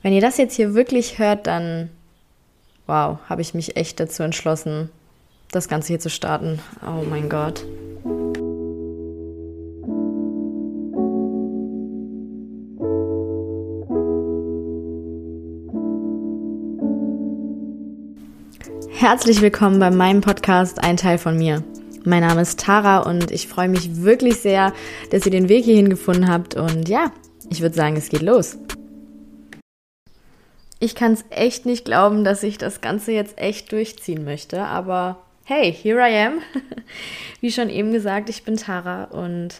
Wenn ihr das jetzt hier wirklich hört, dann wow, habe ich mich echt dazu entschlossen, das Ganze hier zu starten. Oh mein Gott. Herzlich willkommen bei meinem Podcast Ein Teil von mir. Mein Name ist Tara und ich freue mich wirklich sehr, dass ihr den Weg hierhin gefunden habt. Und ja, ich würde sagen, es geht los. Ich kann es echt nicht glauben, dass ich das Ganze jetzt echt durchziehen möchte, aber hey, here I am. Wie schon eben gesagt, ich bin Tara und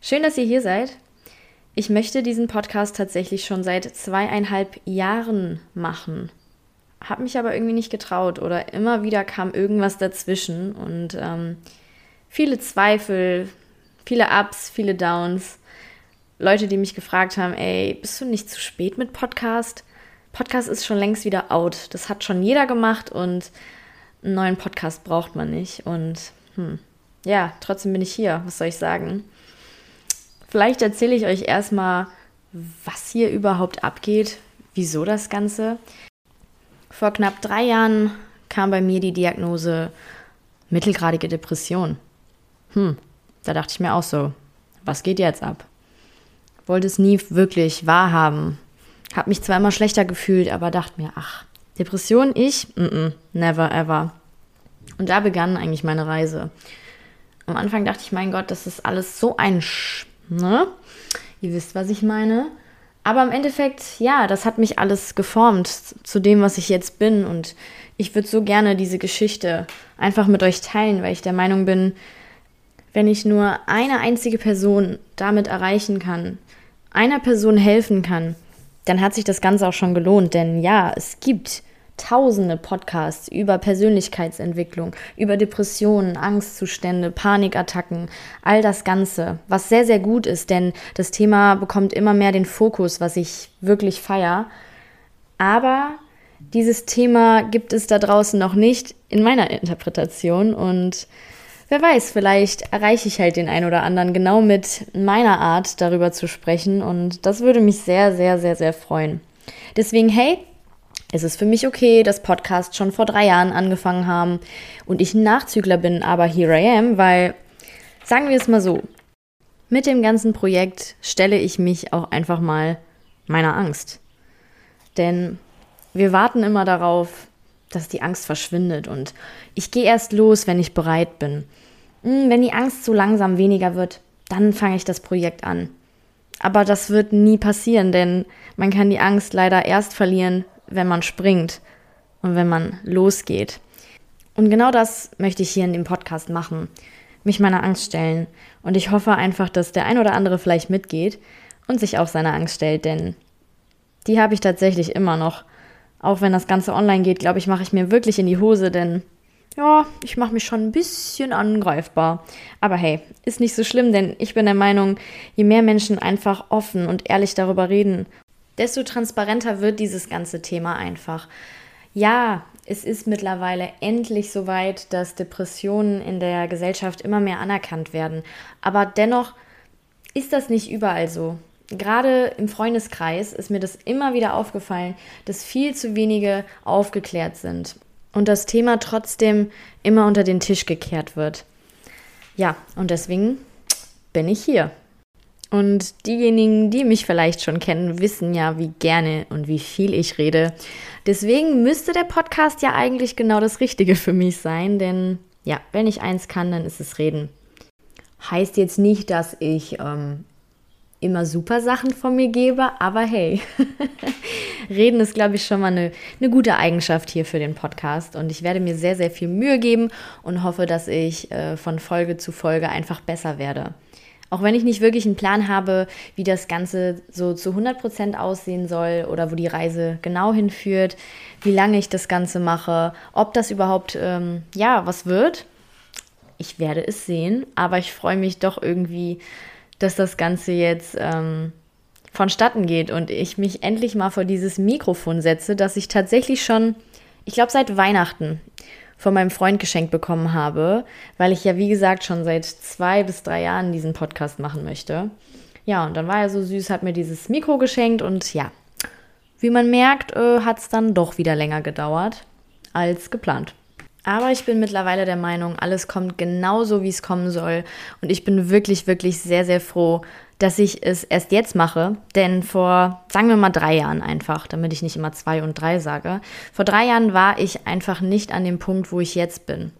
schön, dass ihr hier seid. Ich möchte diesen Podcast tatsächlich schon seit zweieinhalb Jahren machen. Hab mich aber irgendwie nicht getraut oder immer wieder kam irgendwas dazwischen und ähm, viele Zweifel, viele Ups, viele Downs. Leute, die mich gefragt haben, ey, bist du nicht zu spät mit Podcast? Podcast ist schon längst wieder out. Das hat schon jeder gemacht und einen neuen Podcast braucht man nicht. Und hm, ja, trotzdem bin ich hier. Was soll ich sagen? Vielleicht erzähle ich euch erstmal, was hier überhaupt abgeht, wieso das Ganze. Vor knapp drei Jahren kam bei mir die Diagnose mittelgradige Depression. Hm, da dachte ich mir auch so, was geht jetzt ab? Wollte es nie wirklich wahrhaben, hab mich zwar immer schlechter gefühlt, aber dachte mir, ach, Depression, ich? Mm -mm, never ever. Und da begann eigentlich meine Reise. Am Anfang dachte ich, mein Gott, das ist alles so ein Sch, ne? Ihr wisst, was ich meine. Aber im Endeffekt, ja, das hat mich alles geformt zu dem, was ich jetzt bin. Und ich würde so gerne diese Geschichte einfach mit euch teilen, weil ich der Meinung bin, wenn ich nur eine einzige Person damit erreichen kann, einer Person helfen kann, dann hat sich das Ganze auch schon gelohnt. Denn ja, es gibt tausende Podcasts über Persönlichkeitsentwicklung, über Depressionen, Angstzustände, Panikattacken, all das Ganze, was sehr, sehr gut ist, denn das Thema bekommt immer mehr den Fokus, was ich wirklich feier. Aber dieses Thema gibt es da draußen noch nicht in meiner Interpretation und wer weiß, vielleicht erreiche ich halt den einen oder anderen genau mit meiner Art darüber zu sprechen und das würde mich sehr, sehr, sehr, sehr freuen. Deswegen, hey, es ist für mich okay, dass Podcasts schon vor drei Jahren angefangen haben und ich ein Nachzügler bin, aber here I am, weil, sagen wir es mal so, mit dem ganzen Projekt stelle ich mich auch einfach mal meiner Angst. Denn wir warten immer darauf, dass die Angst verschwindet und ich gehe erst los, wenn ich bereit bin. Hm, wenn die Angst so langsam weniger wird, dann fange ich das Projekt an. Aber das wird nie passieren, denn man kann die Angst leider erst verlieren, wenn man springt und wenn man losgeht. Und genau das möchte ich hier in dem Podcast machen. Mich meiner Angst stellen. Und ich hoffe einfach, dass der ein oder andere vielleicht mitgeht und sich auch seiner Angst stellt, denn die habe ich tatsächlich immer noch. Auch wenn das Ganze online geht, glaube ich, mache ich mir wirklich in die Hose, denn ja, ich mache mich schon ein bisschen angreifbar. Aber hey, ist nicht so schlimm, denn ich bin der Meinung, je mehr Menschen einfach offen und ehrlich darüber reden, desto transparenter wird dieses ganze Thema einfach. Ja, es ist mittlerweile endlich so weit, dass Depressionen in der Gesellschaft immer mehr anerkannt werden. Aber dennoch ist das nicht überall so. Gerade im Freundeskreis ist mir das immer wieder aufgefallen, dass viel zu wenige aufgeklärt sind und das Thema trotzdem immer unter den Tisch gekehrt wird. Ja, und deswegen bin ich hier. Und diejenigen, die mich vielleicht schon kennen, wissen ja, wie gerne und wie viel ich rede. Deswegen müsste der Podcast ja eigentlich genau das Richtige für mich sein, denn ja, wenn ich eins kann, dann ist es reden. Heißt jetzt nicht, dass ich ähm, immer super Sachen von mir gebe, aber hey, reden ist, glaube ich, schon mal eine, eine gute Eigenschaft hier für den Podcast und ich werde mir sehr, sehr viel Mühe geben und hoffe, dass ich äh, von Folge zu Folge einfach besser werde. Auch wenn ich nicht wirklich einen Plan habe, wie das Ganze so zu 100% aussehen soll oder wo die Reise genau hinführt, wie lange ich das Ganze mache, ob das überhaupt, ähm, ja, was wird. Ich werde es sehen, aber ich freue mich doch irgendwie dass das Ganze jetzt ähm, vonstatten geht und ich mich endlich mal vor dieses Mikrofon setze, das ich tatsächlich schon, ich glaube, seit Weihnachten von meinem Freund geschenkt bekommen habe, weil ich ja, wie gesagt, schon seit zwei bis drei Jahren diesen Podcast machen möchte. Ja, und dann war er so süß, hat mir dieses Mikro geschenkt und ja, wie man merkt, äh, hat es dann doch wieder länger gedauert als geplant. Aber ich bin mittlerweile der Meinung, alles kommt genauso, wie es kommen soll. Und ich bin wirklich, wirklich sehr, sehr froh, dass ich es erst jetzt mache. Denn vor, sagen wir mal, drei Jahren einfach, damit ich nicht immer zwei und drei sage, vor drei Jahren war ich einfach nicht an dem Punkt, wo ich jetzt bin.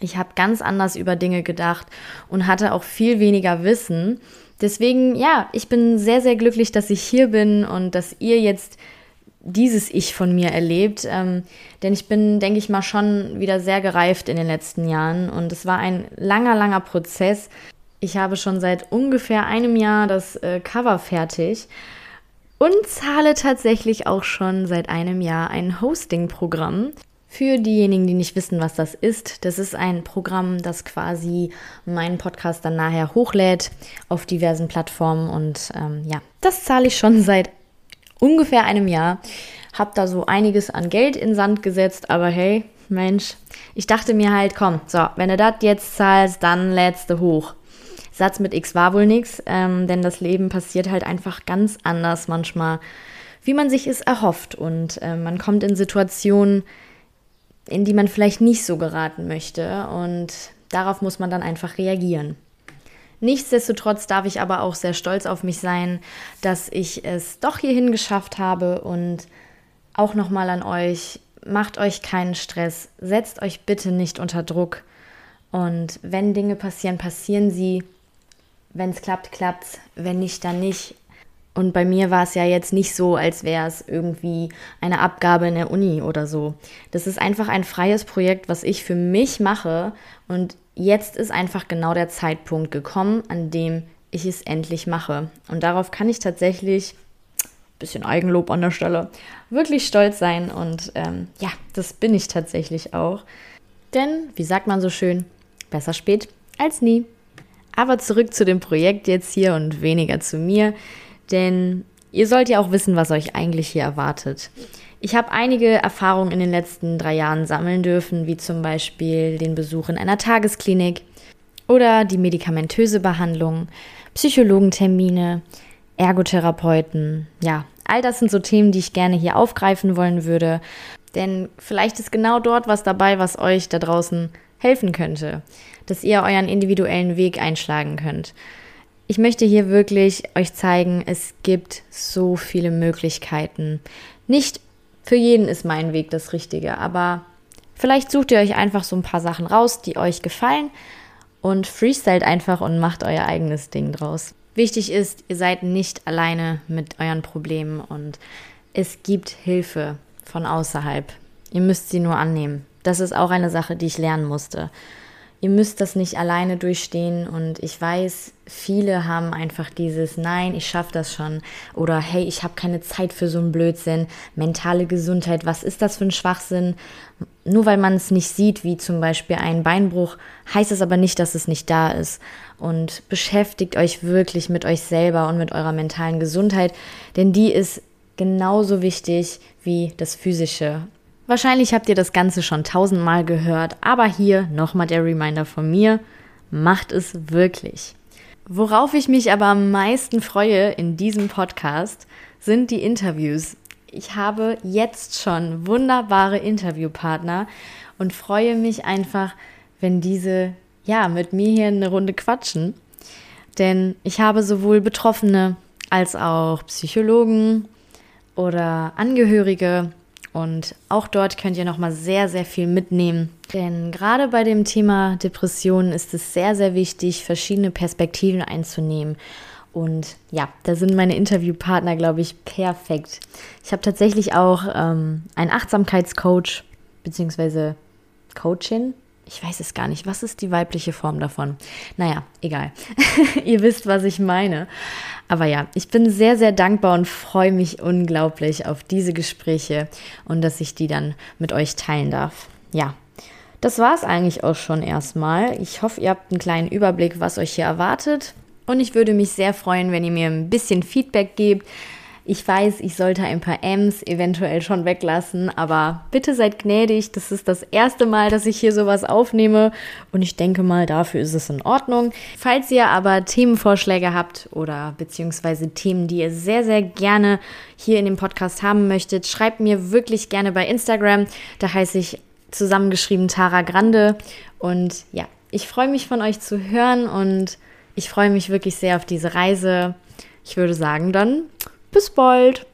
Ich habe ganz anders über Dinge gedacht und hatte auch viel weniger Wissen. Deswegen, ja, ich bin sehr, sehr glücklich, dass ich hier bin und dass ihr jetzt dieses Ich von mir erlebt. Ähm, denn ich bin, denke ich mal, schon wieder sehr gereift in den letzten Jahren. Und es war ein langer, langer Prozess. Ich habe schon seit ungefähr einem Jahr das äh, Cover fertig und zahle tatsächlich auch schon seit einem Jahr ein Hosting-Programm. Für diejenigen, die nicht wissen, was das ist, das ist ein Programm, das quasi meinen Podcast dann nachher hochlädt auf diversen Plattformen. Und ähm, ja, das zahle ich schon seit ungefähr einem Jahr. Hab da so einiges an Geld in Sand gesetzt, aber hey, Mensch, ich dachte mir halt, komm, so, wenn du das jetzt zahlst, dann lädst du hoch. Satz mit X war wohl nichts, ähm, denn das Leben passiert halt einfach ganz anders manchmal, wie man sich es erhofft. Und äh, man kommt in Situationen, in die man vielleicht nicht so geraten möchte. Und darauf muss man dann einfach reagieren. Nichtsdestotrotz darf ich aber auch sehr stolz auf mich sein, dass ich es doch hierhin geschafft habe und auch nochmal an euch, macht euch keinen Stress, setzt euch bitte nicht unter Druck und wenn Dinge passieren, passieren sie. Wenn es klappt, klappt's. Wenn nicht, dann nicht. Und bei mir war es ja jetzt nicht so, als wäre es irgendwie eine Abgabe in der Uni oder so. Das ist einfach ein freies Projekt, was ich für mich mache. Und jetzt ist einfach genau der Zeitpunkt gekommen, an dem ich es endlich mache. Und darauf kann ich tatsächlich, bisschen Eigenlob an der Stelle, wirklich stolz sein. Und ähm, ja, das bin ich tatsächlich auch. Denn, wie sagt man so schön, besser spät als nie. Aber zurück zu dem Projekt jetzt hier und weniger zu mir, denn ihr sollt ja auch wissen, was euch eigentlich hier erwartet. Ich habe einige Erfahrungen in den letzten drei Jahren sammeln dürfen, wie zum Beispiel den Besuch in einer Tagesklinik oder die medikamentöse Behandlung, Psychologentermine, Ergotherapeuten. Ja, all das sind so Themen, die ich gerne hier aufgreifen wollen würde. Denn vielleicht ist genau dort was dabei, was euch da draußen helfen könnte, dass ihr euren individuellen Weg einschlagen könnt. Ich möchte hier wirklich euch zeigen, es gibt so viele Möglichkeiten. Nicht für jeden ist mein Weg das Richtige, aber vielleicht sucht ihr euch einfach so ein paar Sachen raus, die euch gefallen und freestylt einfach und macht euer eigenes Ding draus. Wichtig ist, ihr seid nicht alleine mit euren Problemen und es gibt Hilfe von außerhalb. Ihr müsst sie nur annehmen. Das ist auch eine Sache, die ich lernen musste. Ihr müsst das nicht alleine durchstehen und ich weiß, viele haben einfach dieses Nein, ich schaffe das schon oder hey, ich habe keine Zeit für so einen Blödsinn, mentale Gesundheit, was ist das für ein Schwachsinn? Nur weil man es nicht sieht, wie zum Beispiel ein Beinbruch, heißt es aber nicht, dass es nicht da ist. Und beschäftigt euch wirklich mit euch selber und mit eurer mentalen Gesundheit, denn die ist genauso wichtig wie das physische Wahrscheinlich habt ihr das Ganze schon tausendmal gehört, aber hier nochmal der Reminder von mir, macht es wirklich. Worauf ich mich aber am meisten freue in diesem Podcast, sind die Interviews. Ich habe jetzt schon wunderbare Interviewpartner und freue mich einfach, wenn diese ja mit mir hier eine Runde quatschen. Denn ich habe sowohl Betroffene als auch Psychologen oder Angehörige und auch dort könnt ihr nochmal sehr, sehr viel mitnehmen. Denn gerade bei dem Thema Depressionen ist es sehr, sehr wichtig, verschiedene Perspektiven einzunehmen. Und ja, da sind meine Interviewpartner, glaube ich, perfekt. Ich habe tatsächlich auch ähm, einen Achtsamkeitscoach bzw. Coachin. Ich weiß es gar nicht. Was ist die weibliche Form davon? Naja, egal. Ihr wisst, was ich meine. Aber ja, ich bin sehr, sehr dankbar und freue mich unglaublich auf diese Gespräche und dass ich die dann mit euch teilen darf. Ja, das war es eigentlich auch schon erstmal. Ich hoffe, ihr habt einen kleinen Überblick, was euch hier erwartet. Und ich würde mich sehr freuen, wenn ihr mir ein bisschen Feedback gebt. Ich weiß, ich sollte ein paar M's eventuell schon weglassen, aber bitte seid gnädig. Das ist das erste Mal, dass ich hier sowas aufnehme und ich denke mal, dafür ist es in Ordnung. Falls ihr aber Themenvorschläge habt oder beziehungsweise Themen, die ihr sehr, sehr gerne hier in dem Podcast haben möchtet, schreibt mir wirklich gerne bei Instagram. Da heiße ich zusammengeschrieben Tara Grande. Und ja, ich freue mich von euch zu hören und ich freue mich wirklich sehr auf diese Reise. Ich würde sagen, dann bis bald.